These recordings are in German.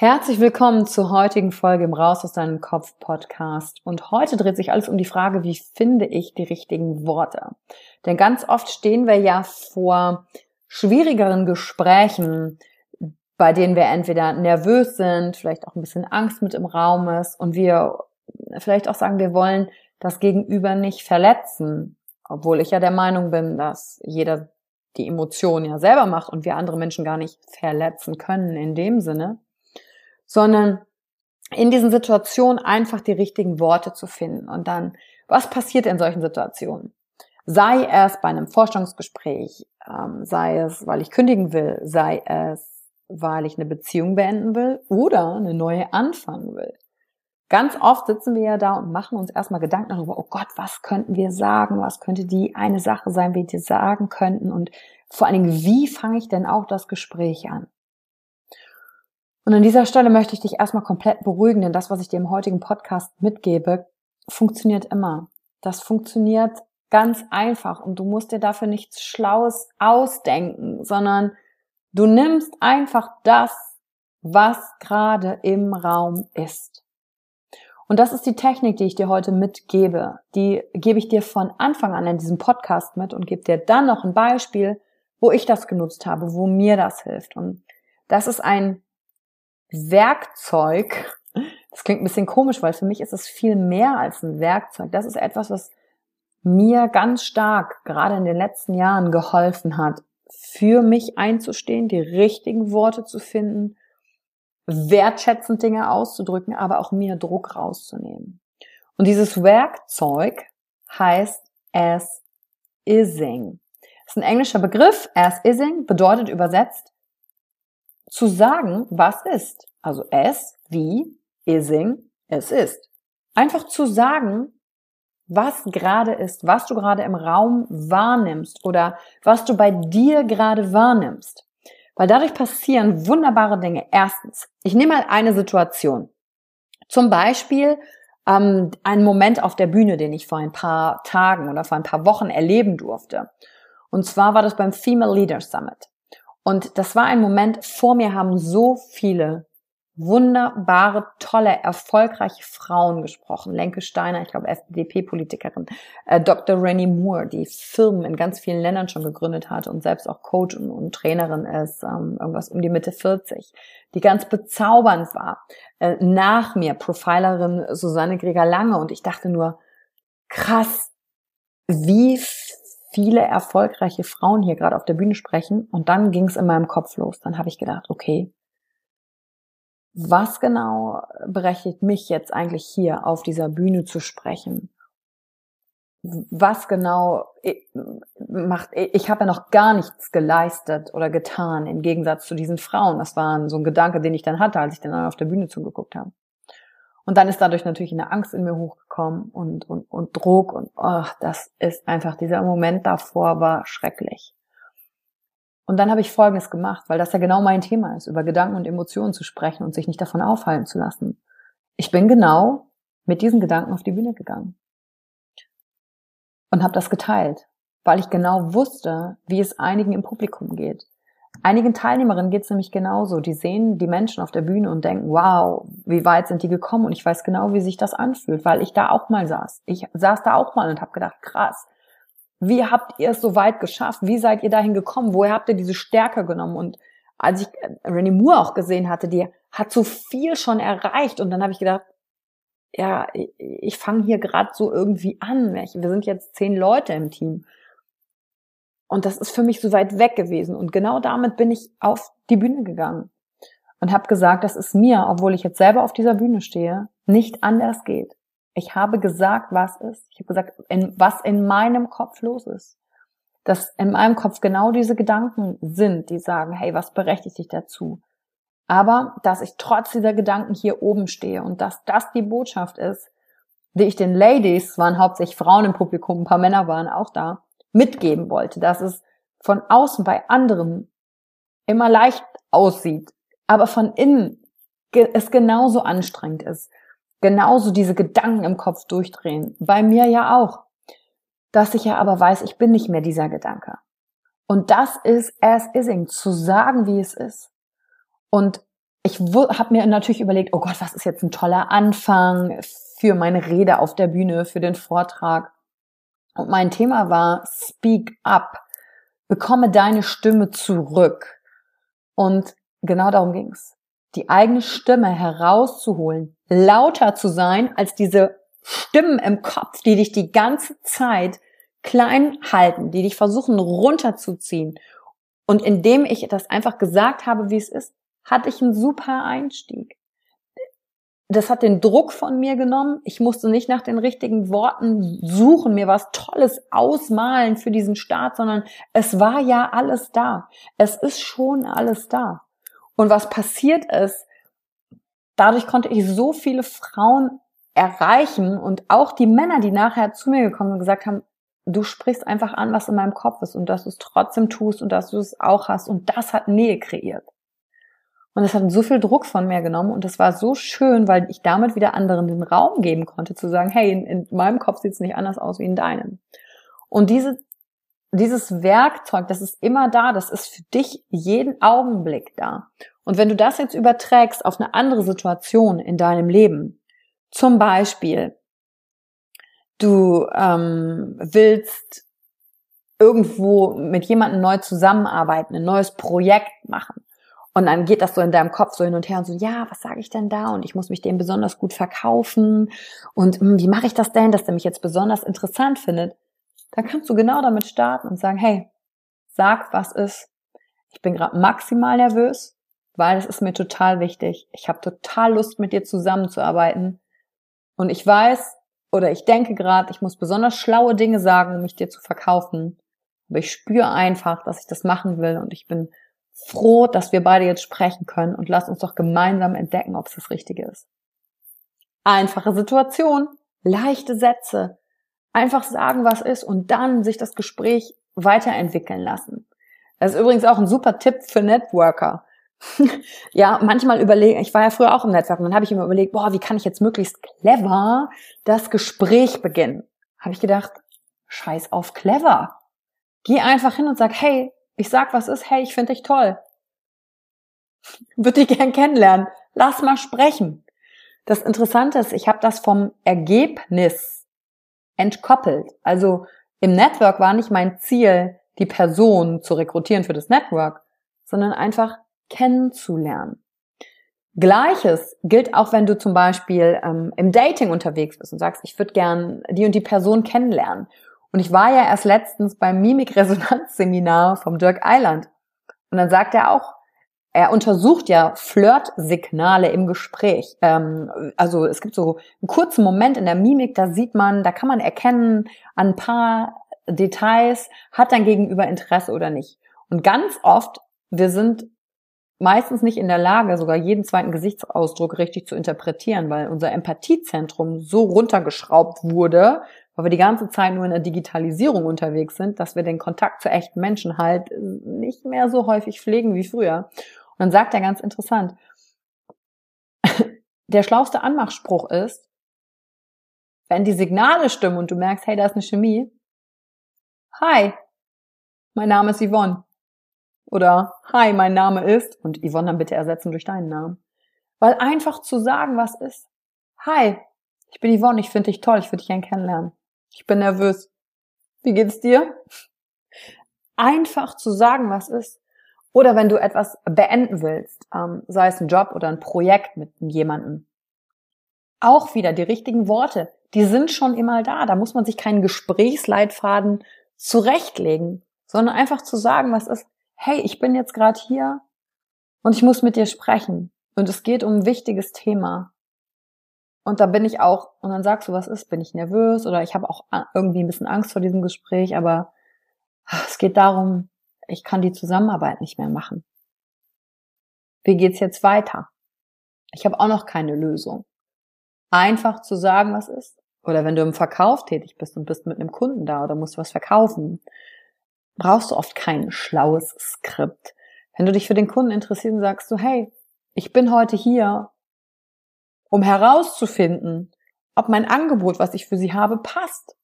Herzlich willkommen zur heutigen Folge im Raus aus deinem Kopf Podcast. Und heute dreht sich alles um die Frage, wie finde ich die richtigen Worte? Denn ganz oft stehen wir ja vor schwierigeren Gesprächen, bei denen wir entweder nervös sind, vielleicht auch ein bisschen Angst mit im Raum ist und wir vielleicht auch sagen, wir wollen das Gegenüber nicht verletzen. Obwohl ich ja der Meinung bin, dass jeder die Emotionen ja selber macht und wir andere Menschen gar nicht verletzen können in dem Sinne sondern in diesen Situationen einfach die richtigen Worte zu finden. Und dann, was passiert in solchen Situationen? Sei es bei einem Forschungsgespräch, ähm, sei es, weil ich kündigen will, sei es, weil ich eine Beziehung beenden will oder eine neue anfangen will. Ganz oft sitzen wir ja da und machen uns erstmal Gedanken darüber, oh Gott, was könnten wir sagen? Was könnte die eine Sache sein, wie wir sagen könnten? Und vor allen Dingen, wie fange ich denn auch das Gespräch an? Und an dieser Stelle möchte ich dich erstmal komplett beruhigen, denn das, was ich dir im heutigen Podcast mitgebe, funktioniert immer. Das funktioniert ganz einfach und du musst dir dafür nichts Schlaues ausdenken, sondern du nimmst einfach das, was gerade im Raum ist. Und das ist die Technik, die ich dir heute mitgebe. Die gebe ich dir von Anfang an in diesem Podcast mit und gebe dir dann noch ein Beispiel, wo ich das genutzt habe, wo mir das hilft. Und das ist ein Werkzeug, das klingt ein bisschen komisch, weil für mich ist es viel mehr als ein Werkzeug. Das ist etwas, was mir ganz stark gerade in den letzten Jahren geholfen hat, für mich einzustehen, die richtigen Worte zu finden, wertschätzend Dinge auszudrücken, aber auch mir Druck rauszunehmen. Und dieses Werkzeug heißt as ising. Das ist ein englischer Begriff. As ising bedeutet übersetzt zu sagen, was ist. Also es, wie, ising, es ist. Einfach zu sagen, was gerade ist, was du gerade im Raum wahrnimmst oder was du bei dir gerade wahrnimmst. Weil dadurch passieren wunderbare Dinge. Erstens, ich nehme mal eine Situation. Zum Beispiel ähm, einen Moment auf der Bühne, den ich vor ein paar Tagen oder vor ein paar Wochen erleben durfte. Und zwar war das beim Female Leaders Summit. Und das war ein Moment, vor mir haben so viele wunderbare, tolle, erfolgreiche Frauen gesprochen. Lenke Steiner, ich glaube FDP-Politikerin, äh, Dr. Rennie Moore, die Firmen in ganz vielen Ländern schon gegründet hat und selbst auch Coach und, und Trainerin ist, ähm, irgendwas um die Mitte 40, die ganz bezaubernd war. Äh, nach mir Profilerin Susanne Greger-Lange und ich dachte nur, krass, wie viele erfolgreiche Frauen hier gerade auf der Bühne sprechen. Und dann ging es in meinem Kopf los. Dann habe ich gedacht, okay, was genau berechtigt mich jetzt eigentlich hier auf dieser Bühne zu sprechen? Was genau macht, ich habe ja noch gar nichts geleistet oder getan im Gegensatz zu diesen Frauen. Das war so ein Gedanke, den ich dann hatte, als ich dann auf der Bühne zugeguckt habe. Und dann ist dadurch natürlich eine Angst in mir hochgekommen und, und, und Druck und oh, das ist einfach, dieser Moment davor war schrecklich. Und dann habe ich Folgendes gemacht, weil das ja genau mein Thema ist, über Gedanken und Emotionen zu sprechen und sich nicht davon aufhalten zu lassen. Ich bin genau mit diesen Gedanken auf die Bühne gegangen und habe das geteilt, weil ich genau wusste, wie es einigen im Publikum geht. Einigen Teilnehmerinnen geht es nämlich genauso. Die sehen die Menschen auf der Bühne und denken, wow, wie weit sind die gekommen? Und ich weiß genau, wie sich das anfühlt, weil ich da auch mal saß. Ich saß da auch mal und habe gedacht, krass, wie habt ihr es so weit geschafft? Wie seid ihr dahin gekommen? Woher habt ihr diese Stärke genommen? Und als ich äh, Rennie Moore auch gesehen hatte, die hat so viel schon erreicht. Und dann habe ich gedacht, ja, ich, ich fange hier gerade so irgendwie an. Wir sind jetzt zehn Leute im Team. Und das ist für mich so weit weg gewesen. Und genau damit bin ich auf die Bühne gegangen und habe gesagt, dass es mir, obwohl ich jetzt selber auf dieser Bühne stehe, nicht anders geht. Ich habe gesagt, was ist. Ich habe gesagt, in, was in meinem Kopf los ist. Dass in meinem Kopf genau diese Gedanken sind, die sagen, hey, was berechtigt dich dazu? Aber dass ich trotz dieser Gedanken hier oben stehe und dass das die Botschaft ist, die ich den Ladies, waren hauptsächlich Frauen im Publikum, ein paar Männer waren auch da, mitgeben wollte, dass es von außen bei anderen immer leicht aussieht, aber von innen es genauso anstrengend ist, genauso diese Gedanken im Kopf durchdrehen. Bei mir ja auch. Dass ich ja aber weiß, ich bin nicht mehr dieser Gedanke. Und das ist as ising, zu sagen, wie es ist. Und ich habe mir natürlich überlegt, oh Gott, was ist jetzt ein toller Anfang für meine Rede auf der Bühne, für den Vortrag. Und mein Thema war Speak Up. Bekomme deine Stimme zurück. Und genau darum ging's. Die eigene Stimme herauszuholen, lauter zu sein als diese Stimmen im Kopf, die dich die ganze Zeit klein halten, die dich versuchen runterzuziehen. Und indem ich das einfach gesagt habe, wie es ist, hatte ich einen super Einstieg das hat den Druck von mir genommen. Ich musste nicht nach den richtigen Worten suchen, mir was Tolles ausmalen für diesen Start, sondern es war ja alles da. Es ist schon alles da. Und was passiert ist, dadurch konnte ich so viele Frauen erreichen und auch die Männer, die nachher zu mir gekommen und gesagt haben, du sprichst einfach an, was in meinem Kopf ist und dass du es trotzdem tust und dass du es auch hast und das hat Nähe kreiert. Und es hat so viel Druck von mir genommen und es war so schön, weil ich damit wieder anderen den Raum geben konnte, zu sagen, hey, in, in meinem Kopf sieht es nicht anders aus wie in deinem. Und diese, dieses Werkzeug, das ist immer da, das ist für dich jeden Augenblick da. Und wenn du das jetzt überträgst auf eine andere Situation in deinem Leben, zum Beispiel, du ähm, willst irgendwo mit jemandem neu zusammenarbeiten, ein neues Projekt machen und dann geht das so in deinem Kopf so hin und her und so, ja, was sage ich denn da? Und ich muss mich dem besonders gut verkaufen. Und mh, hm, wie mache ich das denn, dass der mich jetzt besonders interessant findet? Dann kannst du genau damit starten und sagen, hey, sag, was ist. Ich bin gerade maximal nervös, weil es ist mir total wichtig. Ich habe total Lust, mit dir zusammenzuarbeiten. Und ich weiß oder ich denke gerade, ich muss besonders schlaue Dinge sagen, um mich dir zu verkaufen. Aber ich spüre einfach, dass ich das machen will und ich bin froh, dass wir beide jetzt sprechen können und lass uns doch gemeinsam entdecken, ob es das Richtige ist. Einfache Situation, leichte Sätze, einfach sagen, was ist und dann sich das Gespräch weiterentwickeln lassen. Das ist übrigens auch ein super Tipp für Networker. ja, manchmal überlege, ich war ja früher auch im Netzwerk und dann habe ich immer überlegt, boah, wie kann ich jetzt möglichst clever das Gespräch beginnen? Habe ich gedacht, scheiß auf clever. Geh einfach hin und sag, hey, ich sag, was ist, hey, ich finde dich toll. Würde dich gern kennenlernen. lass mal sprechen. Das Interessante ist, ich habe das vom Ergebnis entkoppelt. Also im Network war nicht mein Ziel, die Person zu rekrutieren für das Network, sondern einfach kennenzulernen. Gleiches gilt auch, wenn du zum Beispiel ähm, im Dating unterwegs bist und sagst, ich würde gern die und die Person kennenlernen. Und ich war ja erst letztens beim Mimikresonanzseminar vom Dirk Eiland. Und dann sagt er auch, er untersucht ja Flirtsignale im Gespräch. Ähm, also es gibt so einen kurzen Moment in der Mimik, da sieht man, da kann man erkennen an ein paar Details, hat dein Gegenüber Interesse oder nicht. Und ganz oft, wir sind meistens nicht in der Lage, sogar jeden zweiten Gesichtsausdruck richtig zu interpretieren, weil unser Empathiezentrum so runtergeschraubt wurde, weil wir die ganze Zeit nur in der Digitalisierung unterwegs sind, dass wir den Kontakt zu echten Menschen halt nicht mehr so häufig pflegen wie früher. Und dann sagt er ganz interessant, der schlauste Anmachspruch ist, wenn die Signale stimmen und du merkst, hey, da ist eine Chemie, hi, mein Name ist Yvonne. Oder Hi, mein Name ist und Yvonne dann bitte ersetzen durch deinen Namen. Weil einfach zu sagen, was ist. Hi, ich bin Yvonne, ich finde dich toll, ich würde dich gern kennenlernen. Ich bin nervös. Wie geht's dir? Einfach zu sagen, was ist. Oder wenn du etwas beenden willst, ähm, sei es ein Job oder ein Projekt mit jemandem. Auch wieder die richtigen Worte, die sind schon immer da. Da muss man sich keinen Gesprächsleitfaden zurechtlegen, sondern einfach zu sagen, was ist hey, ich bin jetzt gerade hier und ich muss mit dir sprechen. Und es geht um ein wichtiges Thema. Und da bin ich auch, und dann sagst du, was ist, bin ich nervös oder ich habe auch irgendwie ein bisschen Angst vor diesem Gespräch, aber es geht darum, ich kann die Zusammenarbeit nicht mehr machen. Wie geht's jetzt weiter? Ich habe auch noch keine Lösung. Einfach zu sagen, was ist. Oder wenn du im Verkauf tätig bist und bist mit einem Kunden da oder musst was verkaufen brauchst du oft kein schlaues Skript. Wenn du dich für den Kunden interessierst und sagst du, hey, ich bin heute hier, um herauszufinden, ob mein Angebot, was ich für Sie habe, passt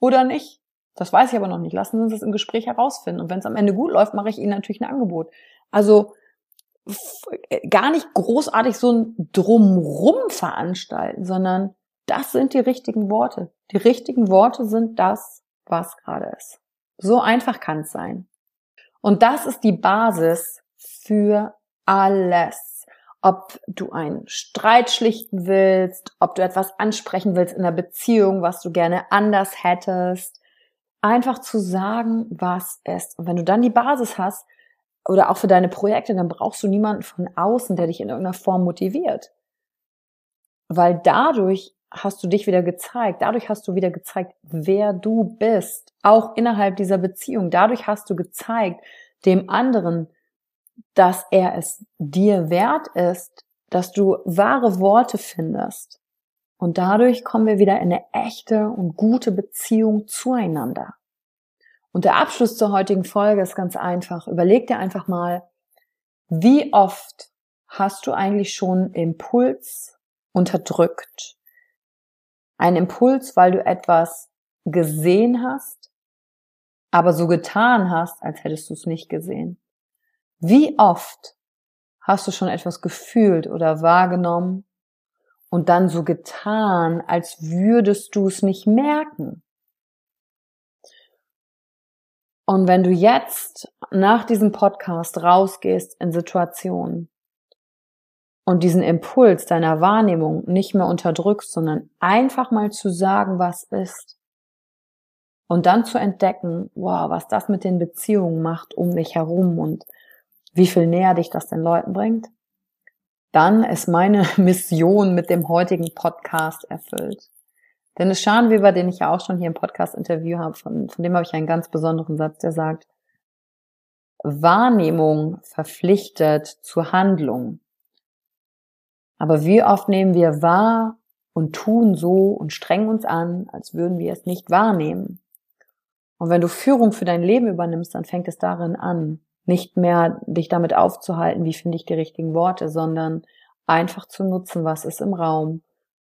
oder nicht. Das weiß ich aber noch nicht. Lassen Sie uns das im Gespräch herausfinden. Und wenn es am Ende gut läuft, mache ich Ihnen natürlich ein Angebot. Also gar nicht großartig so ein Drumrum veranstalten, sondern das sind die richtigen Worte. Die richtigen Worte sind das, was gerade ist. So einfach kann es sein. Und das ist die Basis für alles. Ob du einen Streit schlichten willst, ob du etwas ansprechen willst in der Beziehung, was du gerne anders hättest. Einfach zu sagen, was ist. Und wenn du dann die Basis hast, oder auch für deine Projekte, dann brauchst du niemanden von außen, der dich in irgendeiner Form motiviert. Weil dadurch hast du dich wieder gezeigt. Dadurch hast du wieder gezeigt, wer du bist. Auch innerhalb dieser Beziehung. Dadurch hast du gezeigt dem anderen, dass er es dir wert ist, dass du wahre Worte findest. Und dadurch kommen wir wieder in eine echte und gute Beziehung zueinander. Und der Abschluss zur heutigen Folge ist ganz einfach. Überleg dir einfach mal, wie oft hast du eigentlich schon Impuls unterdrückt, ein Impuls, weil du etwas gesehen hast, aber so getan hast, als hättest du es nicht gesehen. Wie oft hast du schon etwas gefühlt oder wahrgenommen und dann so getan, als würdest du es nicht merken? Und wenn du jetzt nach diesem Podcast rausgehst in Situationen, und diesen Impuls deiner Wahrnehmung nicht mehr unterdrückst, sondern einfach mal zu sagen, was ist. Und dann zu entdecken, wow, was das mit den Beziehungen macht um dich herum und wie viel näher dich das den Leuten bringt, dann ist meine Mission mit dem heutigen Podcast erfüllt. Denn es Schanweber, den ich ja auch schon hier im Podcast-Interview habe, von, von dem habe ich einen ganz besonderen Satz, der sagt, Wahrnehmung verpflichtet zur Handlung. Aber wie oft nehmen wir wahr und tun so und strengen uns an, als würden wir es nicht wahrnehmen. Und wenn du Führung für dein Leben übernimmst, dann fängt es darin an, nicht mehr dich damit aufzuhalten, wie finde ich die richtigen Worte, sondern einfach zu nutzen, was ist im Raum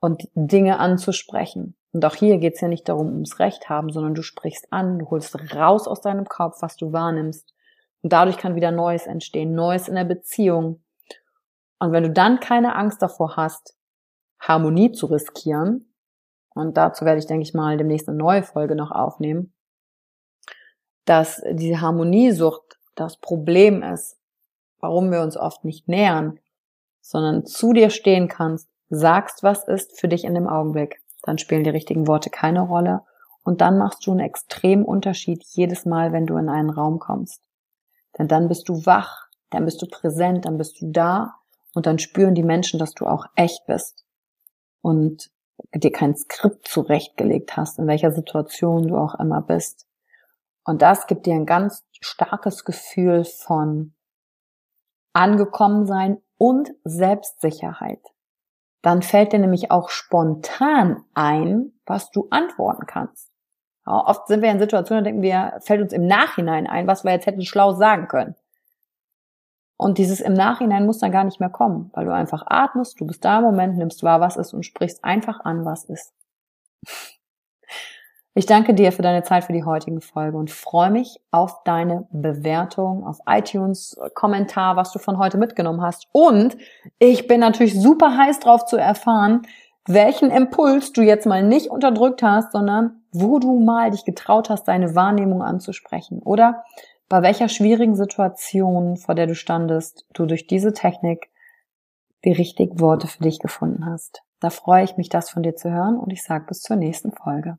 und Dinge anzusprechen. Und auch hier geht es ja nicht darum, ums Recht haben, sondern du sprichst an, du holst raus aus deinem Kopf, was du wahrnimmst. Und dadurch kann wieder Neues entstehen, Neues in der Beziehung, Und wenn du dann keine Angst davor hast, Harmonie zu riskieren, und dazu werde ich, denke ich mal, demnächst eine neue Folge noch aufnehmen, dass diese Harmoniesucht das Problem ist, warum wir uns oft nicht nähern, sondern zu dir stehen kannst, sagst, was ist für dich in dem Augenblick, dann spielen die richtigen Worte keine Rolle und dann machst du einen extremen Unterschied jedes Mal, wenn du in einen Raum kommst. Denn dann bist du wach, dann bist du präsent, dann bist du da und dann spüren die Menschen, dass du auch echt bist und dir kein Skript zurechtgelegt hast, in welcher Situation du auch immer bist. Und das gibt dir ein ganz starkes Gefühl von angekommen sein und Selbstsicherheit. Dann fällt dir nämlich auch spontan ein, was du antworten kannst. Ja, oft sind wir in Situationen, da denken wir, fällt uns im Nachhinein ein, was wir jetzt hätten schlau sagen können. Und dieses im Nachhinein muss dann gar nicht mehr kommen, weil du einfach atmest, du bist da im Moment, nimmst wahr, was ist und sprichst einfach an, was ist. Ich danke dir für deine Zeit für die heutige Folge und freue mich auf deine Bewertung auf iTunes, Kommentar, was du von heute mitgenommen hast. Und ich bin natürlich super heiß drauf zu erfahren, welchen Impuls du jetzt mal nicht unterdrückt hast, sondern wo du mal dich getraut hast, deine Wahrnehmung anzusprechen. Oder bei welcher schwierigen Situation, vor der du standest, du durch diese Technik die richtigen Worte für dich gefunden hast. Da freue ich mich, das von dir zu hören und ich sage bis zur nächsten Folge.